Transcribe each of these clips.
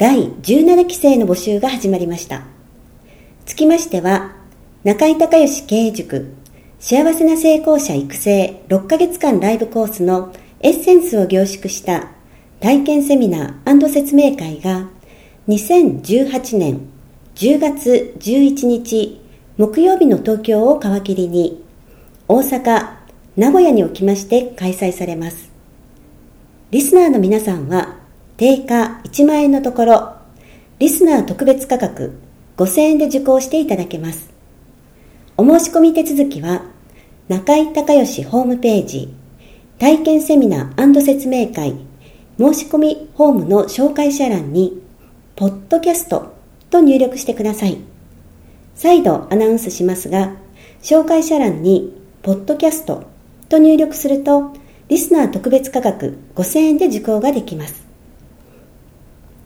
第17期生の募集が始まりましたつきましては中井孝義経営塾幸せな成功者育成6ヶ月間ライブコースのエッセンスを凝縮した体験セミナー説明会が2018年10月11日木曜日の東京を皮切りに大阪、名古屋におきまして開催されます。リスナーの皆さんは定価1万円のところリスナー特別価格5000円で受講していただけます。お申し込み手続きは、中井隆義ホームページ、体験セミナー説明会、申し込みホームの紹介者欄に、ポッドキャストと入力してください。再度アナウンスしますが、紹介者欄に、ポッドキャストと入力すると、リスナー特別価格5000円で受講ができます。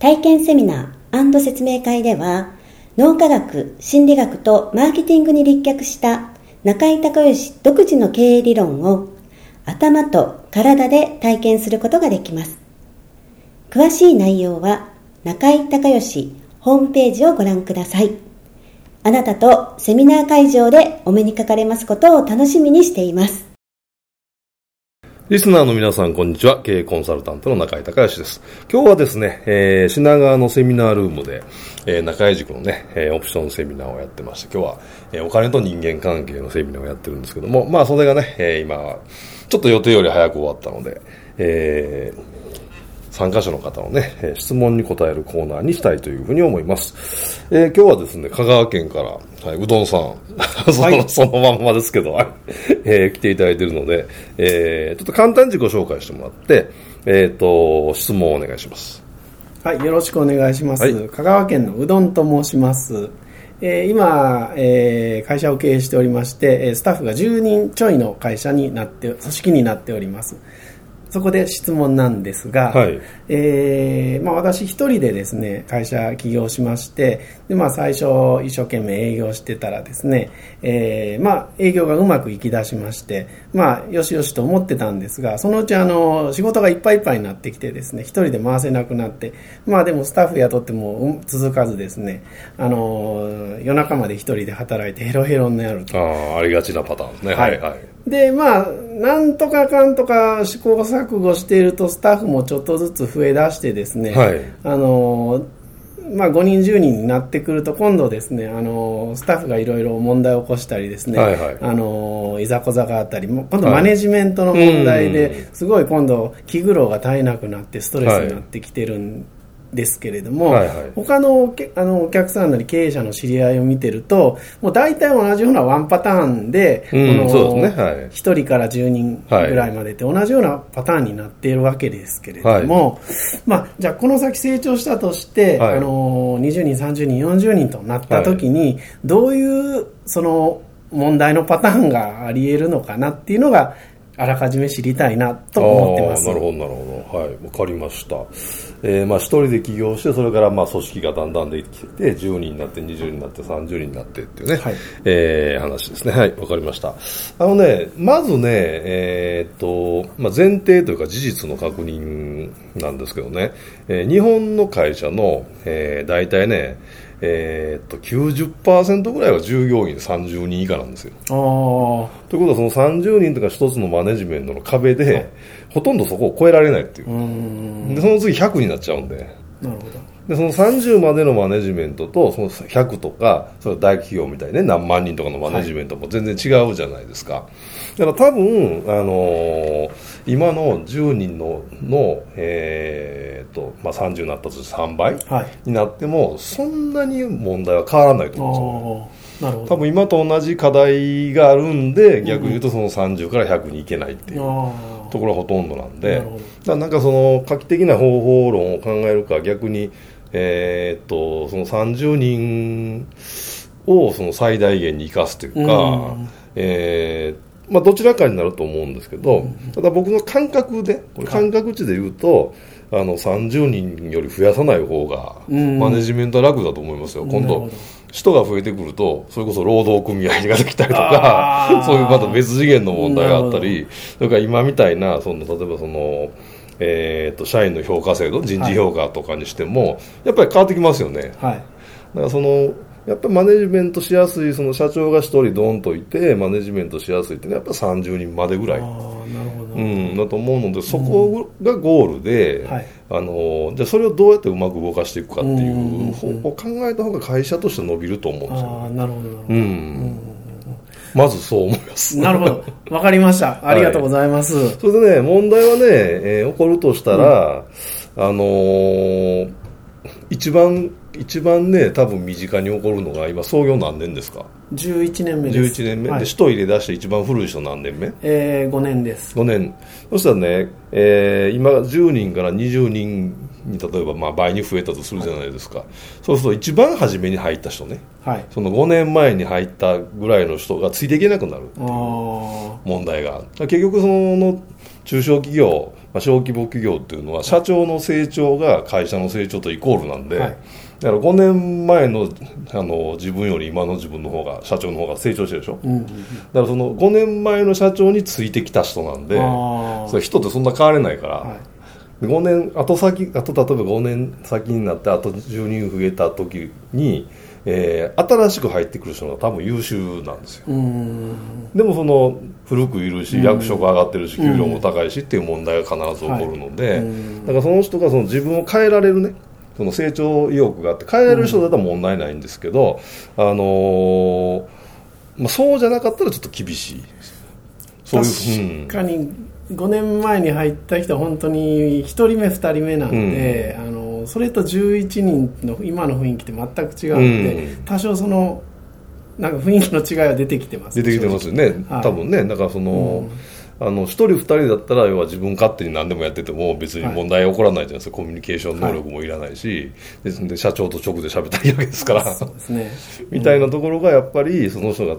体験セミナー説明会では、脳科学、心理学とマーケティングに立脚した中井隆義独自の経営理論を頭と体で体験することができます。詳しい内容は中井隆義ホームページをご覧ください。あなたとセミナー会場でお目にかかれますことを楽しみにしています。リスナーの皆さん、こんにちは。経営コンサルタントの中井隆義です。今日はですね、えー、品川のセミナールームで、えー、中井塾のね、えー、オプションセミナーをやってまして、今日は、えー、お金と人間関係のセミナーをやってるんですけども、まあ、それがね、えー、今、ちょっと予定より早く終わったので、えー、参加者の方のね、質問に答えるコーナーにしたいというふうに思います。えー、今日はですね、香川県から、はい、うどんさん、その、はい、そのまんまですけど、えー、来ていただいているので、えー、ちょっと簡単に自己紹介してもらって、えっ、ー、と、質問をお願いします。はい、よろしくお願いします。はい、香川県のうどんと申します。えー、今、えー、会社を経営しておりまして、スタッフが10人ちょいの会社になって、組織になっております。そこで質問なんですが、はい、えー、まあ、私一人でですね会社起業しましてで、まあ、最初一生懸命営業してたらですね、えー、まあ、営業がうまくいきだしまして、まあ、よしよしと思ってたんですがそのうちあの仕事がいっぱいいっぱいになってきてですね一人で回せなくなってまあでもスタッフ雇っても続かずですねあの夜中まで一人で働いてヘロヘロになると。ああありがちなパターンですね。はい、はいで、まあ、なんとかかんとか試行錯誤していると、スタッフもちょっとずつ増えだしてですね、はい、あの、まあ、5人、10人になってくると、今度ですね、あの、スタッフがいろいろ問題を起こしたりですね、はいはい、あの、いざこざがあったり、今度マネジメントの問題で、すごい今度、気苦労が絶えなくなって、ストレスになってきてるんですけれども、はいはい、他のあのお客さんなり経営者の知り合いを見てると、もう大体同じようなワンパターンで、うん、この、ね。はい、1人から10人ぐらいまでって同じようなパターンになっているわけですけれども、はい、まあ、じゃあこの先成長したとして、はい、あの20人、30人、40人となった時に、どういうその問題のパターンがあり得るのかなっていうのが、あらかじめ知りたいなと思ってます。なるほど、なるほど。はい、わかりました。えー、まあ一人で起業して、それからまあ組織がだんだんできてて、10人になって、20人になって、30人になってっていうね、はい、えー、話ですね。はい、わかりました。あのね、まずね、えー、っと、まあ前提というか事実の確認なんですけどね、えー、日本の会社の、えー、大体ね、えー、っと90%ぐらいは従業員30人以下なんですよ。あということはその30人とか一つのマネジメントの壁で、ほとんどそこを超えられないっていう。でその次100になっちゃうんで。なるほど。でその30までのマネジメントとその100とかその大企業みたいにね何万人とかのマネジメントも全然違うじゃないですか、はい、だから多分、あのー、今の10人のの、えーとまあ、30になったとして3倍になっても、そんなに問題は変わらないと思うんですよ。ねなるほど。多分今と同じ課題があるんで逆に言うとその30から100にいけないっていう、ところがほとんどなんで。だなんかその画期的な方法論を考えるか逆にえー、っとその30人をその最大限に生かすというか、うん、えー、まあ、どちらかになると思うんですけど、ただ僕の感覚で感覚値で言うと、あの30人より増やさない方がマネジメントは楽だと思いますよ、今度人が増えてくるとそれこそ労働組合ができたりとか そういうまた別次元の問題があったりそれから今みたいなその例えばそのえーと、社員の評価制度人事評価とかにしても、はい、やっぱり変わってきますよね、はい、だからそのやっぱりマネジメントしやすいその社長が1人ドンといてマネジメントしやすいってやっぱ30人までぐらい。なるほど、うん、だと思うのでそこがゴールで、うんはい、あのじゃあそれをどうやってうまく動かしていくかっていう方法を考えた方が会社として伸びると思うんですよ、ね、なるほどうん。まずそう思います。なるほど。わかりました。ありがとうございます。はい、それでね、問題はね、えー、起こるとしたら、うん、あのー、一番、一番ね、多分身近に起こるのが、今、創業何年ですか ?11 年目です。11年目。はい、で、人入れ出して一番古い人何年目えー、5年です。5年。そしたらね、えー、今、10人から20人に例えばまあ倍に増えたとするじゃないですか、はい、そうすると一番初めに入った人ね、はい、その5年前に入ったぐらいの人がついていけなくなる問題が結局その中小企業、まあ、小規模企業っていうのは社長の成長が会社の成長とイコールなんで、はい、だから5年前のあの自分より今の自分の方が社長の方が成長してるでしょ、うんうん、だからその5年前の社長についてきた人なんでそれ人ってそんな変われないから、はい。5年後先あと例えば5年先になってあと10人増えた時に、えー、新しく入ってくる人が多分優秀なんですよ。でもその古くいるし役職上がってるし給料も高いしっていう問題が必ず起こるので、だからその人がその自分を変えられるねその成長意欲があって変えられる人だったら問題ないんですけど、あのー、まあ、そうじゃなかったらちょっと厳しいそういう確かに5年前に入った人は本当に1人目2人目なんで、うん、あのそれと11人の今の雰囲気って全く違うので、うん、多少そのなんか雰囲気の違いは出てきてます。出てきてますよね、はい、多分ね。だからその、うんあの1人2人だったら要は自分勝手に何でもやってても別に問題起こらないじゃないですか、はい、コミュニケーション能力もい。らないし、はい、で社長と直で喋ったらいいわけですから。ね、みたいなところがやっぱりその人が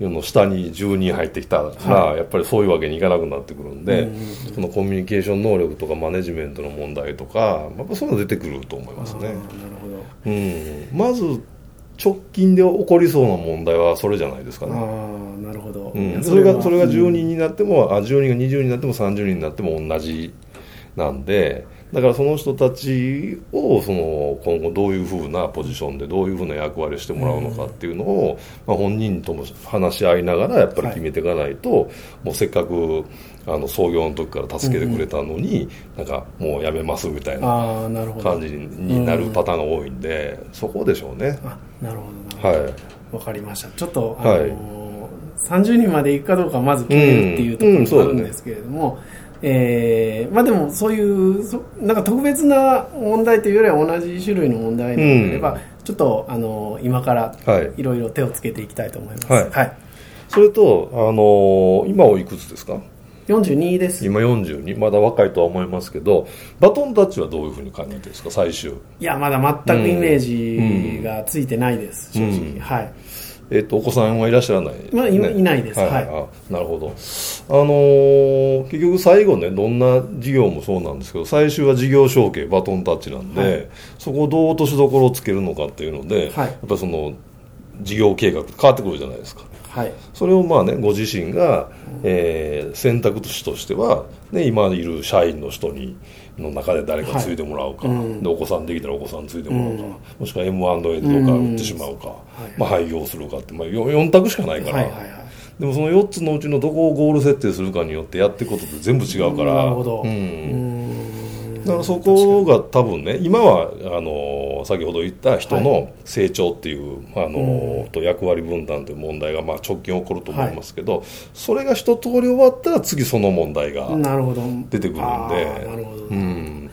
の下に10人入ってきたら、はい、やっぱりそういうわけにいかなくなってくるんで、そのコミュニケーション能力とかマネジメントの問題とかやっぱそういうの出てくると思いますね。なるほど、うん、まず直近で起こりそうな問題はそれじゃないですかね。なるほど、うん、それがそれが10人になっても、うん、あ10人が20人になっても30人になっても同じなんでだからその人たちをその今後どういうふうなポジションでどういうふうな役割をしてもらうのかっていうのを、まあ、本人とも話し合いながらやっぱり決めていかないと、はい、もうせっかくあの創業の時から助けてくれたのに、うん、なんかもうやめますみたいな感じになるパターンが多いんで、うん、そこでしょうね。なるほど。はい。わかりました。ちょっと、あのーはい、30人までいくかどうかまず決めるっていうところもあるんですけれども、うん。えー、まあでもそういうそなんか特別な問題というよりは同じ種類の問題であれば、うん、ちょっとあの今からい。ろいろ手をつけていきたいと思います、はい、はい、それと、あのー、今おいくつですか？42です。今42まだ若いとは思いますけどバトンタッチはどういうふうに感じてるんですか？最終。いやまだ全くイメージがついてないです、うん、正直、うん、はいえっと、お子さんはいらっしゃらない、まあ、いいないです、はい、はい、なるほど、あのー、結局最後ねどんな事業もそうなんですけど最終は事業承継バトンタッチなんで、はい、そこをどう落としどころをつけるのかっていうので、はい、やっぱりその事業計画変わってくるじゃないですか。はい、それをまあねご自身が、えー、選択肢としては、ね、今いる社員の人にの中で誰か継いでもらうか、はい、でお子さんできたらお子さん継いでもらうか、うん、もしくは M&A でどうか売ってしまうか、うん、まあ、廃業するかって、まあ、4, 4択しかないから。はいはいはい。でもその4つのうちのどこをゴール設定するかによってやっていくことって全部違うから。なるほど、うん、だからそこが多分ね今はあの先ほど言った人の成長っていう、はい、あの、と役割分担という問題がまあ直近起こると思いますけど、はい、それが一通り終わったら次その問題が出てくるんでなるほど、うん、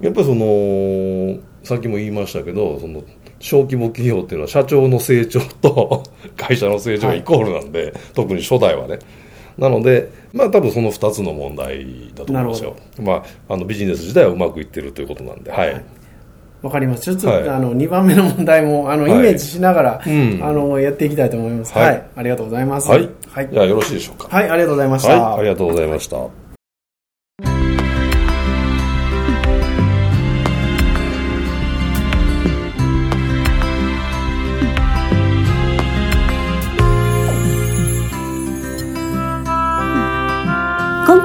やっぱりそのさっきも言いましたけどその小規模企業っていうのは社長の成長と 会社の成長がイコールなんで、はい、特に初代はねなので、まあ多分その2つの問題だと思いますよ。まあ、あのビジネス自体はうまくいってるということなんで、はい。わ、はい、かります。ちょっと、はい、あの、2番目の問題も、あの、イメージしながら、はいうん、あの、やっていきたいと思います。はい。ありがとうございます。はい。はい。じゃあよろしいでしょうか。はい、ありがとうございました。はい、ありがとうございました。